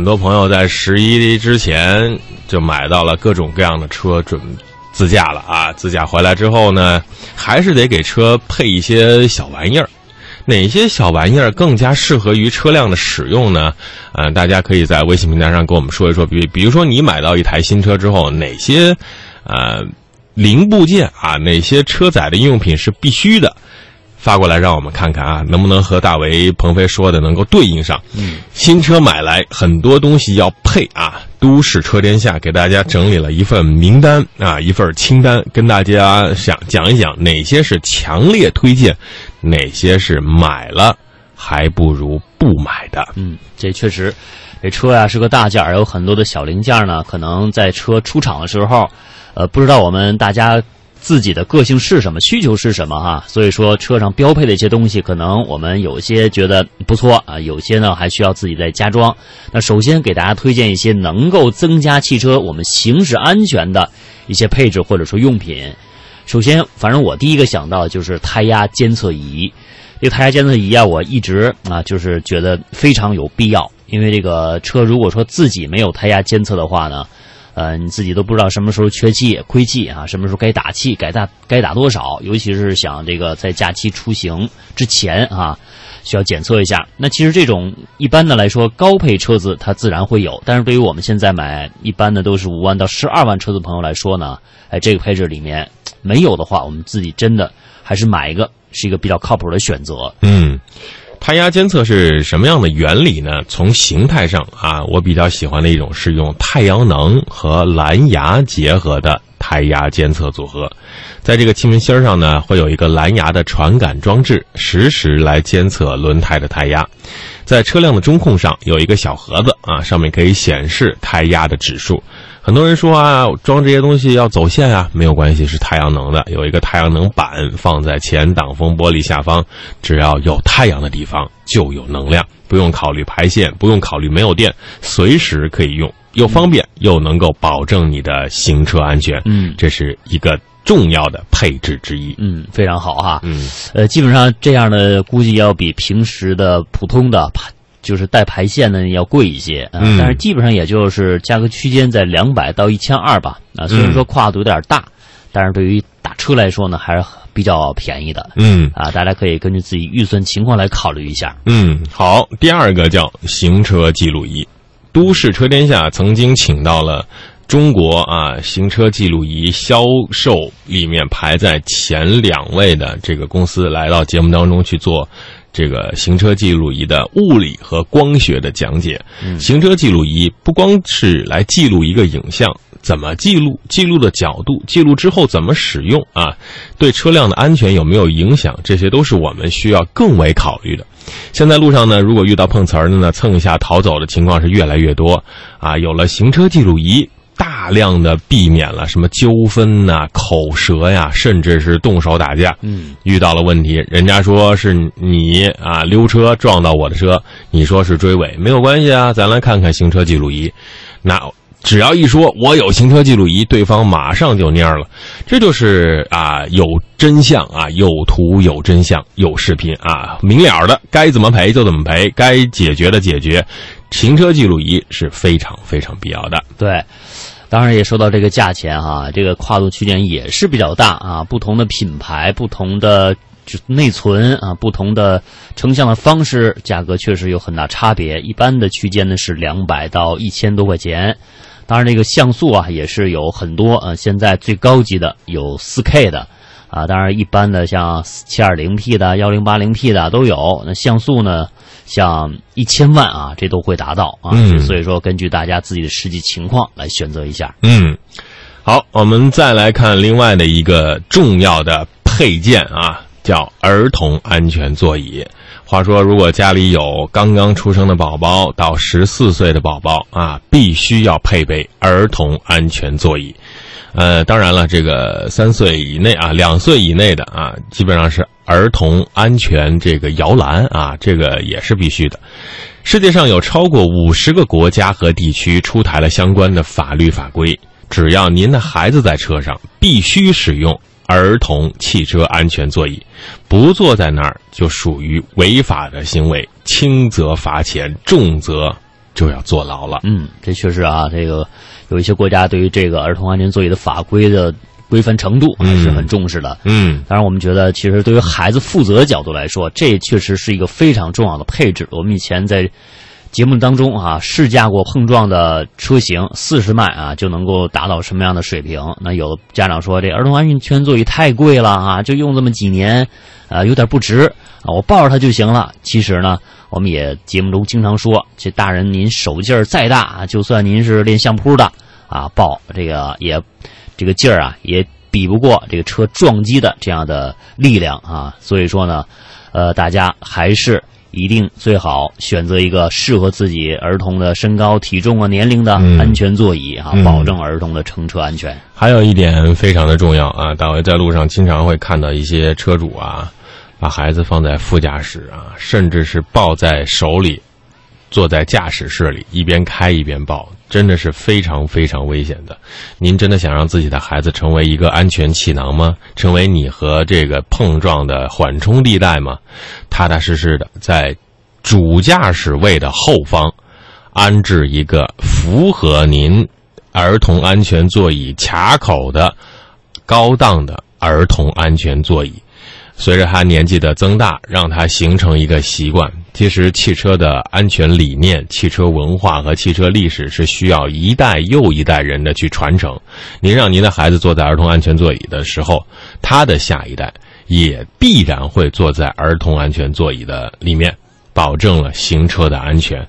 很多朋友在十一之前就买到了各种各样的车，准自驾了啊！自驾回来之后呢，还是得给车配一些小玩意儿。哪些小玩意儿更加适合于车辆的使用呢？呃，大家可以在微信平台上跟我们说一说。比比如说，你买到一台新车之后，哪些呃零部件啊，哪些车载的应用品是必须的？发过来让我们看看啊，能不能和大为鹏飞说的能够对应上？嗯，新车买来很多东西要配啊。都市车天下给大家整理了一份名单啊，一份清单，跟大家想讲一讲哪些是强烈推荐，哪些是买了还不如不买的。嗯，这确实，这车呀是个大件儿，有很多的小零件呢，可能在车出厂的时候，呃，不知道我们大家。自己的个性是什么，需求是什么哈？所以说车上标配的一些东西，可能我们有些觉得不错啊，有些呢还需要自己再加装。那首先给大家推荐一些能够增加汽车我们行驶安全的一些配置或者说用品。首先，反正我第一个想到就是胎压监测仪。这个胎压监测仪啊，我一直啊就是觉得非常有必要，因为这个车如果说自己没有胎压监测的话呢。呃，你自己都不知道什么时候缺气、亏气啊，什么时候该打气、该打该打多少，尤其是想这个在假期出行之前啊，需要检测一下。那其实这种一般的来说，高配车子它自然会有，但是对于我们现在买一般的都是五万到十二万车子朋友来说呢，哎，这个配置里面没有的话，我们自己真的还是买一个是一个比较靠谱的选择。嗯。胎压监测是什么样的原理呢？从形态上啊，我比较喜欢的一种是用太阳能和蓝牙结合的胎压监测组合。在这个气门芯上呢，会有一个蓝牙的传感装置，实时来监测轮胎的胎压。在车辆的中控上有一个小盒子啊，上面可以显示胎压的指数。很多人说啊，装这些东西要走线啊，没有关系，是太阳能的，有一个太阳能板放在前挡风玻璃下方，只要有太阳的地方就有能量，不用考虑排线，不用考虑没有电，随时可以用，又方便又能够保证你的行车安全。嗯，这是一个重要的配置之一。嗯，非常好哈。嗯，呃，基本上这样的估计要比平时的普通的就是带排线的要贵一些，嗯，但是基本上也就是价格区间在两百到一千二吧。啊，虽然说跨度有点大，但是对于打车来说呢，还是比较便宜的。嗯，啊，大家可以根据自己预算情况来考虑一下。嗯，好，第二个叫行车记录仪，都市车天下曾经请到了中国啊行车记录仪销售里面排在前两位的这个公司来到节目当中去做。这个行车记录仪的物理和光学的讲解。行车记录仪不光是来记录一个影像，怎么记录？记录的角度，记录之后怎么使用啊？对车辆的安全有没有影响？这些都是我们需要更为考虑的。现在路上呢，如果遇到碰瓷儿的呢，蹭一下逃走的情况是越来越多啊。有了行车记录仪。大量的避免了什么纠纷呐、口舌呀，甚至是动手打架。嗯，遇到了问题，人家说是你啊溜车撞到我的车，你说是追尾，没有关系啊，咱来看看行车记录仪。那只要一说我有行车记录仪，对方马上就蔫了。这就是啊，有真相啊，有图有真相有视频啊，明了的，该怎么赔就怎么赔，该解决的解决。行车记录仪是非常非常必要的。对。当然也说到这个价钱哈，这个跨度区间也是比较大啊，不同的品牌、不同的内存啊、不同的成像的方式，价格确实有很大差别。一般的区间呢是两百到一千多块钱。当然，这个像素啊也是有很多啊，现在最高级的有四 K 的啊，当然一般的像七二零 P 的、幺零八零 P 的都有。那像素呢？像一千万啊，这都会达到啊，所以说根据大家自己的实际情况来选择一下。嗯，好，我们再来看另外的一个重要的配件啊，叫儿童安全座椅。话说，如果家里有刚刚出生的宝宝到十四岁的宝宝啊，必须要配备儿童安全座椅。呃，当然了，这个三岁以内啊，两岁以内的啊，基本上是儿童安全这个摇篮啊，这个也是必须的。世界上有超过五十个国家和地区出台了相关的法律法规，只要您的孩子在车上，必须使用儿童汽车安全座椅，不坐在那儿就属于违法的行为，轻则罚钱，重则就要坐牢了。嗯，这确实啊，这个有一些国家对于这个儿童安全座椅的法规的规范程度还是很重视的。嗯，当然，我们觉得其实对于孩子负责的角度来说，这确实是一个非常重要的配置。我们以前在节目当中啊，试驾过碰撞的车型，四十迈啊就能够达到什么样的水平？那有的家长说，这儿童安全座椅太贵了啊，就用这么几年，啊，有点不值啊，我抱着它就行了。其实呢，我们也节目中经常说，这大人您手劲儿再大啊，就算您是练相扑的啊，抱这个也这个劲儿啊，也比不过这个车撞击的这样的力量啊。所以说呢，呃，大家还是。一定最好选择一个适合自己儿童的身高、体重啊、年龄的安全座椅啊，保证儿童的乘车安全。还有一点非常的重要啊，大卫在路上经常会看到一些车主啊，把孩子放在副驾驶啊，甚至是抱在手里，坐在驾驶室里一边开一边抱。真的是非常非常危险的。您真的想让自己的孩子成为一个安全气囊吗？成为你和这个碰撞的缓冲地带吗？踏踏实实的在主驾驶位的后方安置一个符合您儿童安全座椅卡口的高档的儿童安全座椅。随着他年纪的增大，让他形成一个习惯。其实，汽车的安全理念、汽车文化和汽车历史是需要一代又一代人的去传承。您让您的孩子坐在儿童安全座椅的时候，他的下一代也必然会坐在儿童安全座椅的里面，保证了行车的安全。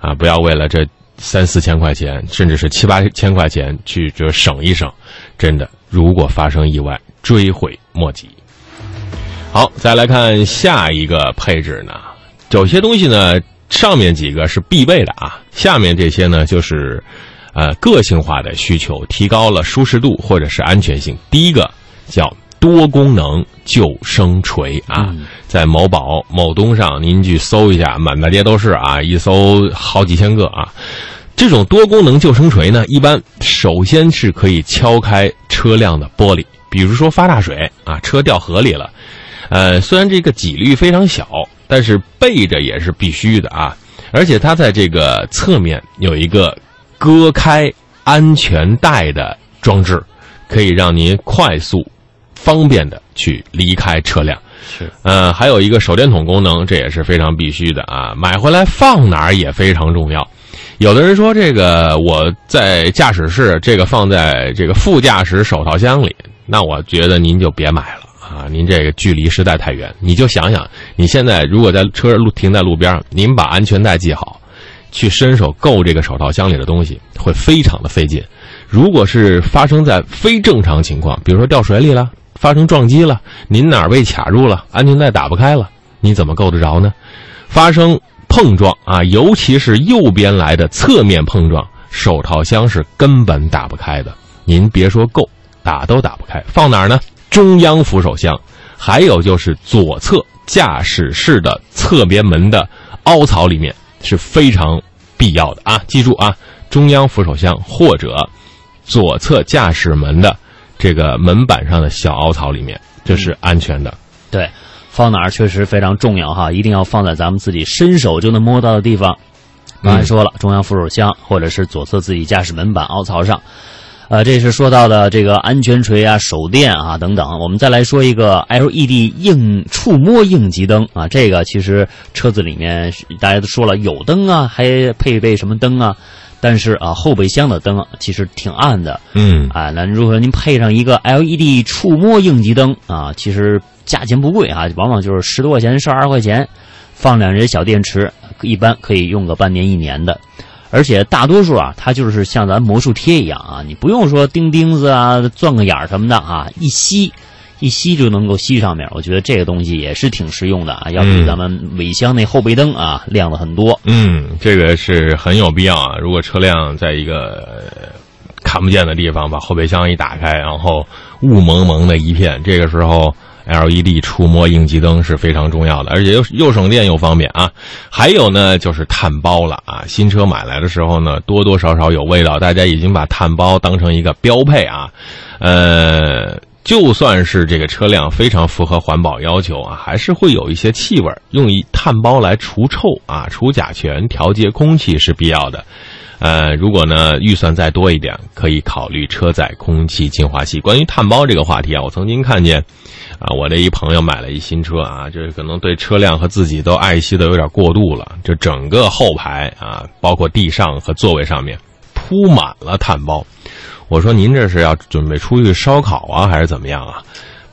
啊，不要为了这三四千块钱，甚至是七八千块钱去这省一省，真的，如果发生意外，追悔莫及。好，再来看下一个配置呢。有些东西呢，上面几个是必备的啊，下面这些呢就是，呃，个性化的需求，提高了舒适度或者是安全性。第一个叫多功能救生锤啊，在某宝、某东上您去搜一下，满大街都是啊，一搜好几千个啊。这种多功能救生锤呢，一般首先是可以敲开车辆的玻璃，比如说发大水啊，车掉河里了。呃，虽然这个几率非常小，但是备着也是必须的啊！而且它在这个侧面有一个割开安全带的装置，可以让您快速、方便的去离开车辆。是，呃，还有一个手电筒功能，这也是非常必须的啊！买回来放哪儿也非常重要。有的人说，这个我在驾驶室，这个放在这个副驾驶手套箱里，那我觉得您就别买了。啊，您这个距离实在太远，你就想想，你现在如果在车路停在路边，您把安全带系好，去伸手够这个手套箱里的东西，会非常的费劲。如果是发生在非正常情况，比如说掉水里了，发生撞击了，您哪儿被卡住了，安全带打不开了，你怎么够得着呢？发生碰撞啊，尤其是右边来的侧面碰撞，手套箱是根本打不开的。您别说够，打都打不开，放哪儿呢？中央扶手箱，还有就是左侧驾驶室的侧边门的凹槽里面是非常必要的啊！记住啊，中央扶手箱或者左侧驾驶门的这个门板上的小凹槽里面，这是安全的。对，放哪儿确实非常重要哈，一定要放在咱们自己伸手就能摸到的地方。刚才说了，中央扶手箱或者是左侧自己驾驶门板凹槽上。呃，这是说到的这个安全锤啊、手电啊等等。我们再来说一个 LED 应触摸应急灯啊，这个其实车子里面大家都说了有灯啊，还配备什么灯啊？但是啊，后备箱的灯其实挺暗的。嗯，啊，那如果您配上一个 LED 触摸应急灯啊，其实价钱不贵啊，往往就是十多块钱、十二块钱，放两节小电池，一般可以用个半年一年的。而且大多数啊，它就是像咱魔术贴一样啊，你不用说钉钉子啊、钻个眼儿什么的啊，一吸，一吸就能够吸上面。我觉得这个东西也是挺实用的啊，要比咱们尾箱那后备灯啊亮的很多。嗯，这个是很有必要啊。如果车辆在一个看不见的地方，把后备箱一打开，然后雾蒙蒙的一片，这个时候。LED 触摸应急灯是非常重要的，而且又又省电又方便啊！还有呢，就是碳包了啊！新车买来的时候呢，多多少少有味道，大家已经把碳包当成一个标配啊。呃，就算是这个车辆非常符合环保要求啊，还是会有一些气味。用一碳包来除臭啊、除甲醛、调节空气是必要的。呃，如果呢预算再多一点，可以考虑车载空气净化器。关于碳包这个话题啊，我曾经看见，啊，我的一朋友买了一新车啊，这可能对车辆和自己都爱惜的有点过度了，这整个后排啊，包括地上和座位上面铺满了碳包。我说您这是要准备出去烧烤啊，还是怎么样啊？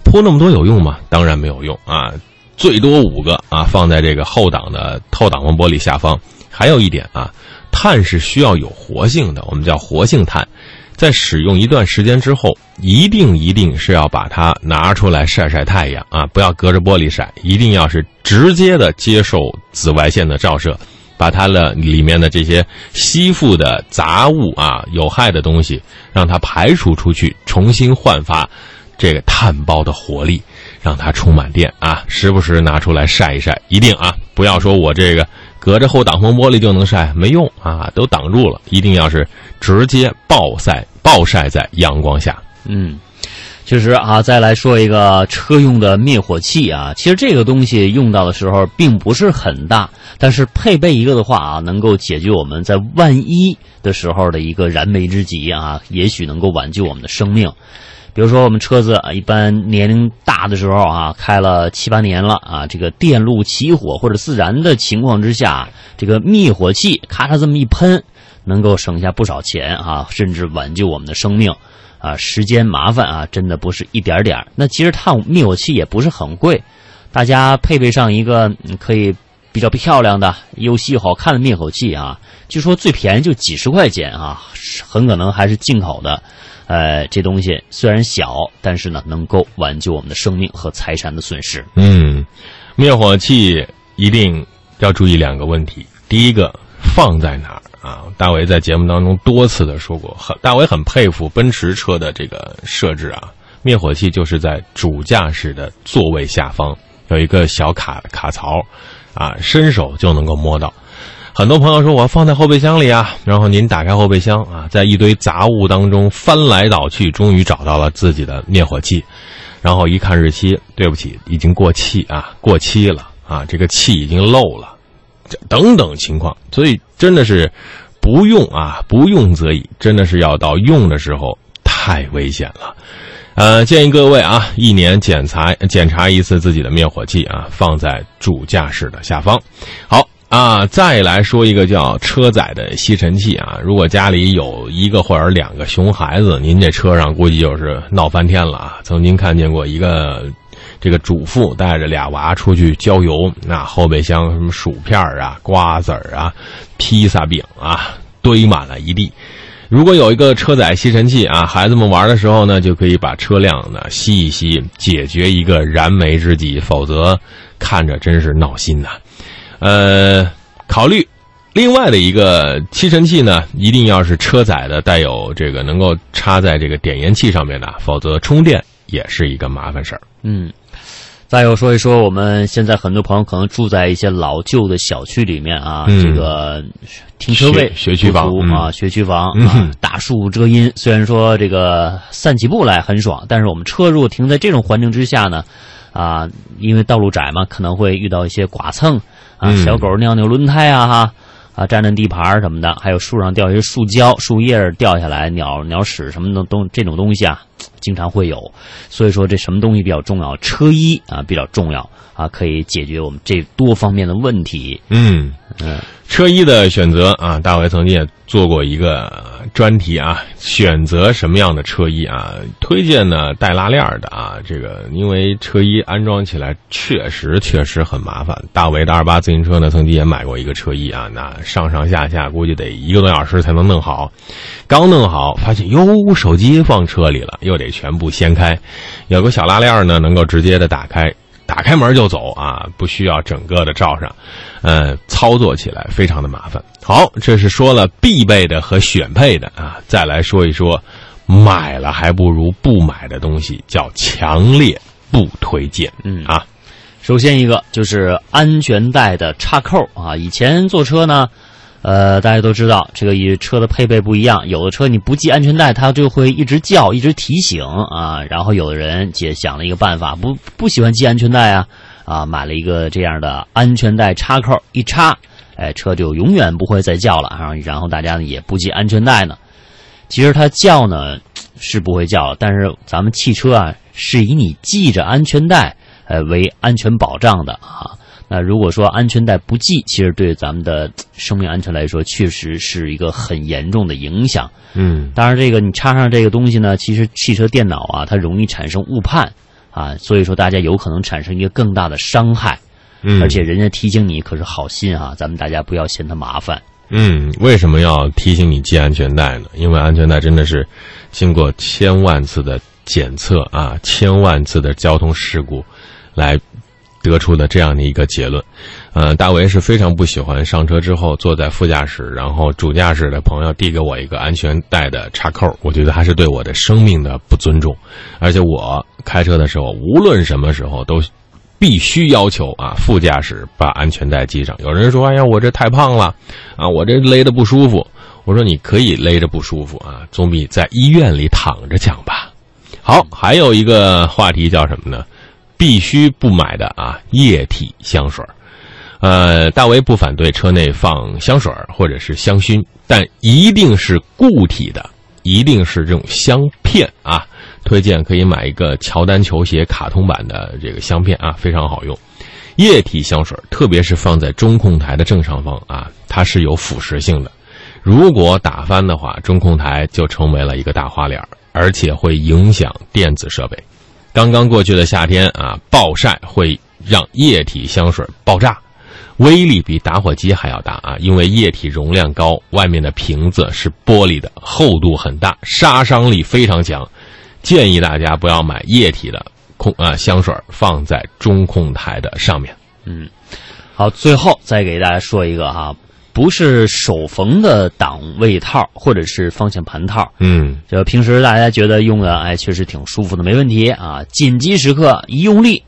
铺那么多有用吗？当然没有用啊，最多五个啊，放在这个后挡的透挡风玻璃下方。还有一点啊。碳是需要有活性的，我们叫活性炭。在使用一段时间之后，一定一定是要把它拿出来晒晒太阳啊！不要隔着玻璃晒，一定要是直接的接受紫外线的照射，把它的里面的这些吸附的杂物啊、有害的东西，让它排除出去，重新焕发这个碳包的活力，让它充满电啊！时不时拿出来晒一晒，一定啊！不要说我这个。隔着后挡风玻璃就能晒，没用啊，都挡住了。一定要是直接暴晒、暴晒在阳光下。嗯，确实啊。再来说一个车用的灭火器啊，其实这个东西用到的时候并不是很大，但是配备一个的话啊，能够解决我们在万一的时候的一个燃眉之急啊，也许能够挽救我们的生命。比如说，我们车子啊，一般年龄大的时候啊，开了七八年了啊，这个电路起火或者自燃的情况之下，这个灭火器咔嚓这么一喷，能够省下不少钱啊，甚至挽救我们的生命啊，时间麻烦啊，真的不是一点点那其实碳灭火器也不是很贵，大家配备上一个可以比较漂亮的、又细又好看的灭火器啊，据说最便宜就几十块钱啊，很可能还是进口的。呃，这东西虽然小，但是呢，能够挽救我们的生命和财产的损失。嗯，灭火器一定要注意两个问题。第一个，放在哪儿啊？大伟在节目当中多次的说过，很大伟很佩服奔驰车的这个设置啊。灭火器就是在主驾驶的座位下方有一个小卡卡槽，啊，伸手就能够摸到。很多朋友说我要放在后备箱里啊，然后您打开后备箱啊，在一堆杂物当中翻来倒去，终于找到了自己的灭火器，然后一看日期，对不起，已经过期啊，过期了啊，这个气已经漏了，等等情况，所以真的是不用啊，不用则已，真的是要到用的时候太危险了，呃，建议各位啊，一年检查检查一次自己的灭火器啊，放在主驾驶的下方，好。啊，再来说一个叫车载的吸尘器啊！如果家里有一个或者两个熊孩子，您这车上估计就是闹翻天了啊！曾经看见过一个这个主妇带着俩娃出去郊游，那后备箱什么薯片啊、瓜子啊、披萨饼啊，堆满了一地。如果有一个车载吸尘器啊，孩子们玩的时候呢，就可以把车辆呢吸一吸，解决一个燃眉之急。否则，看着真是闹心呐。呃，考虑另外的一个吸尘器呢，一定要是车载的，带有这个能够插在这个点烟器上面的，否则充电也是一个麻烦事儿。嗯，再有说一说，我们现在很多朋友可能住在一些老旧的小区里面啊，这个停车位学区房啊，学区房啊，大树遮阴，虽然说这个散起步来很爽，但是我们车如果停在这种环境之下呢，啊，因为道路窄嘛，可能会遇到一些剐蹭。啊，小狗尿尿轮胎啊，哈，啊，占占地盘什么的，还有树上掉一些树胶、树叶掉下来，鸟鸟屎什么的东这种东西啊，经常会有。所以说，这什么东西比较重要？车衣啊比较重要啊，可以解决我们这多方面的问题。嗯嗯。车衣的选择啊，大伟曾经也做过一个专题啊，选择什么样的车衣啊？推荐呢带拉链的啊，这个因为车衣安装起来确实确实很麻烦。大伟的二八自行车呢，曾经也买过一个车衣啊，那上上下下估计得一个多小时才能弄好。刚弄好，发现哟，手机放车里了，又得全部掀开。有个小拉链呢，能够直接的打开。打开门就走啊，不需要整个的罩上，呃，操作起来非常的麻烦。好，这是说了必备的和选配的啊，再来说一说买了还不如不买的东西，叫强烈不推荐。嗯啊，首先一个就是安全带的插扣啊，以前坐车呢，呃，大家都知道，这个与车的配备不一样，有的车你不系安全带，它就会一直叫，一直提醒啊。然后有的人也想了一个办法，不不喜欢系安全带啊，啊，买了一个这样的安全带插扣，一插，哎，车就永远不会再叫了啊。然后大家呢也不系安全带呢，其实它叫呢是不会叫，但是咱们汽车啊是以你系着安全带呃为安全保障的啊。那如果说安全带不系，其实对咱们的生命安全来说，确实是一个很严重的影响。嗯，当然，这个你插上这个东西呢，其实汽车电脑啊，它容易产生误判啊，所以说大家有可能产生一个更大的伤害。嗯，而且人家提醒你可是好心啊，咱们大家不要嫌它麻烦。嗯，为什么要提醒你系安全带呢？因为安全带真的是经过千万次的检测啊，千万次的交通事故来。得出的这样的一个结论，呃，大为是非常不喜欢上车之后坐在副驾驶，然后主驾驶的朋友递给我一个安全带的插扣，我觉得还是对我的生命的不尊重。而且我开车的时候，无论什么时候都必须要求啊，副驾驶把安全带系上。有人说：“哎呀，我这太胖了，啊，我这勒的不舒服。”我说：“你可以勒着不舒服啊，总比在医院里躺着强吧。”好，还有一个话题叫什么呢？必须不买的啊，液体香水呃，大为不反对车内放香水或者是香薰，但一定是固体的，一定是这种香片啊。推荐可以买一个乔丹球鞋卡通版的这个香片啊，非常好用。液体香水特别是放在中控台的正上方啊，它是有腐蚀性的，如果打翻的话，中控台就成为了一个大花脸，而且会影响电子设备。刚刚过去的夏天啊，暴晒会让液体香水爆炸，威力比打火机还要大啊！因为液体容量高，外面的瓶子是玻璃的，厚度很大，杀伤力非常强。建议大家不要买液体的空啊香水放在中控台的上面。嗯，好，最后再给大家说一个哈。不是手缝的档位套或者是方向盘套，嗯，就平时大家觉得用的哎确实挺舒服的，没问题啊。紧急时刻一用力，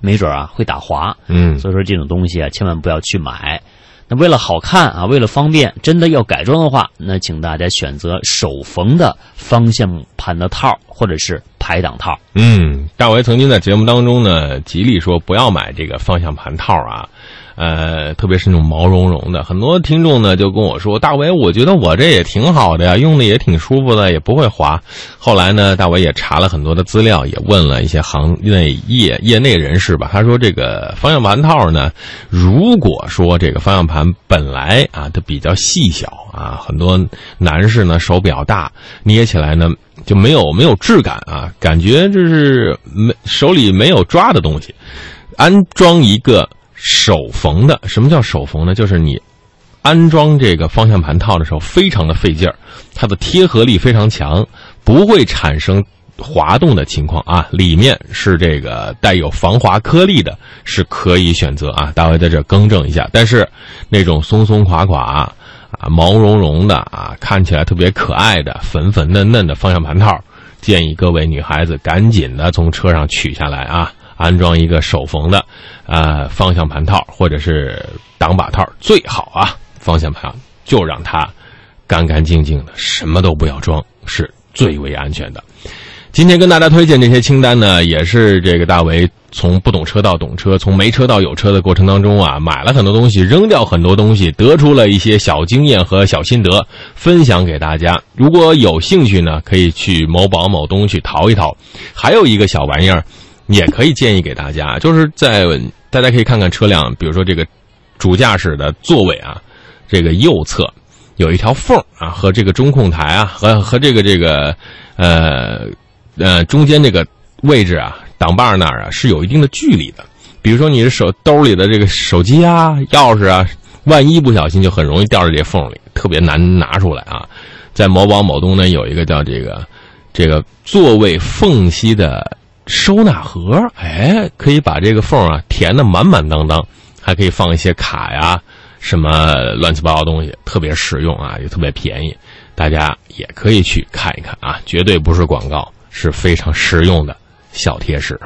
没准啊会打滑，嗯，所以说这种东西啊千万不要去买。那为了好看啊，为了方便，真的要改装的话，那请大家选择手缝的方向盘的套或者是排挡套。嗯，大为曾经在节目当中呢，极力说不要买这个方向盘套啊。呃，特别是那种毛茸茸的，很多听众呢就跟我说：“大伟，我觉得我这也挺好的呀，用的也挺舒服的，也不会滑。”后来呢，大伟也查了很多的资料，也问了一些行内业业内人士吧。他说：“这个方向盘套呢，如果说这个方向盘本来啊它比较细小啊，很多男士呢手比较大，捏起来呢就没有没有质感啊，感觉就是没手里没有抓的东西，安装一个。”手缝的，什么叫手缝呢？就是你安装这个方向盘套的时候，非常的费劲儿，它的贴合力非常强，不会产生滑动的情况啊。里面是这个带有防滑颗粒的，是可以选择啊。大卫在这更正一下，但是那种松松垮垮啊、毛茸茸的啊，看起来特别可爱的粉粉嫩嫩的方向盘套，建议各位女孩子赶紧的从车上取下来啊。安装一个手缝的，啊，方向盘套或者是挡把套最好啊。方向盘就让它干干净净的，什么都不要装，是最为安全的。今天跟大家推荐这些清单呢，也是这个大为从不懂车到懂车，从没车到有车的过程当中啊，买了很多东西，扔掉很多东西，得出了一些小经验和小心得，分享给大家。如果有兴趣呢，可以去某宝某东去淘一淘。还有一个小玩意儿。也可以建议给大家，就是在大家可以看看车辆，比如说这个主驾驶的座位啊，这个右侧有一条缝啊，和这个中控台啊，和和这个这个呃呃中间这个位置啊，挡把那儿啊是有一定的距离的。比如说你的手兜里的这个手机啊、钥匙啊，万一不小心就很容易掉在这缝里，特别难拿出来啊。在某宝某东呢有一个叫这个这个座位缝隙的。收纳盒，哎，可以把这个缝啊填的满满当当，还可以放一些卡呀，什么乱七八糟东西，特别实用啊，也特别便宜，大家也可以去看一看啊，绝对不是广告，是非常实用的小贴士。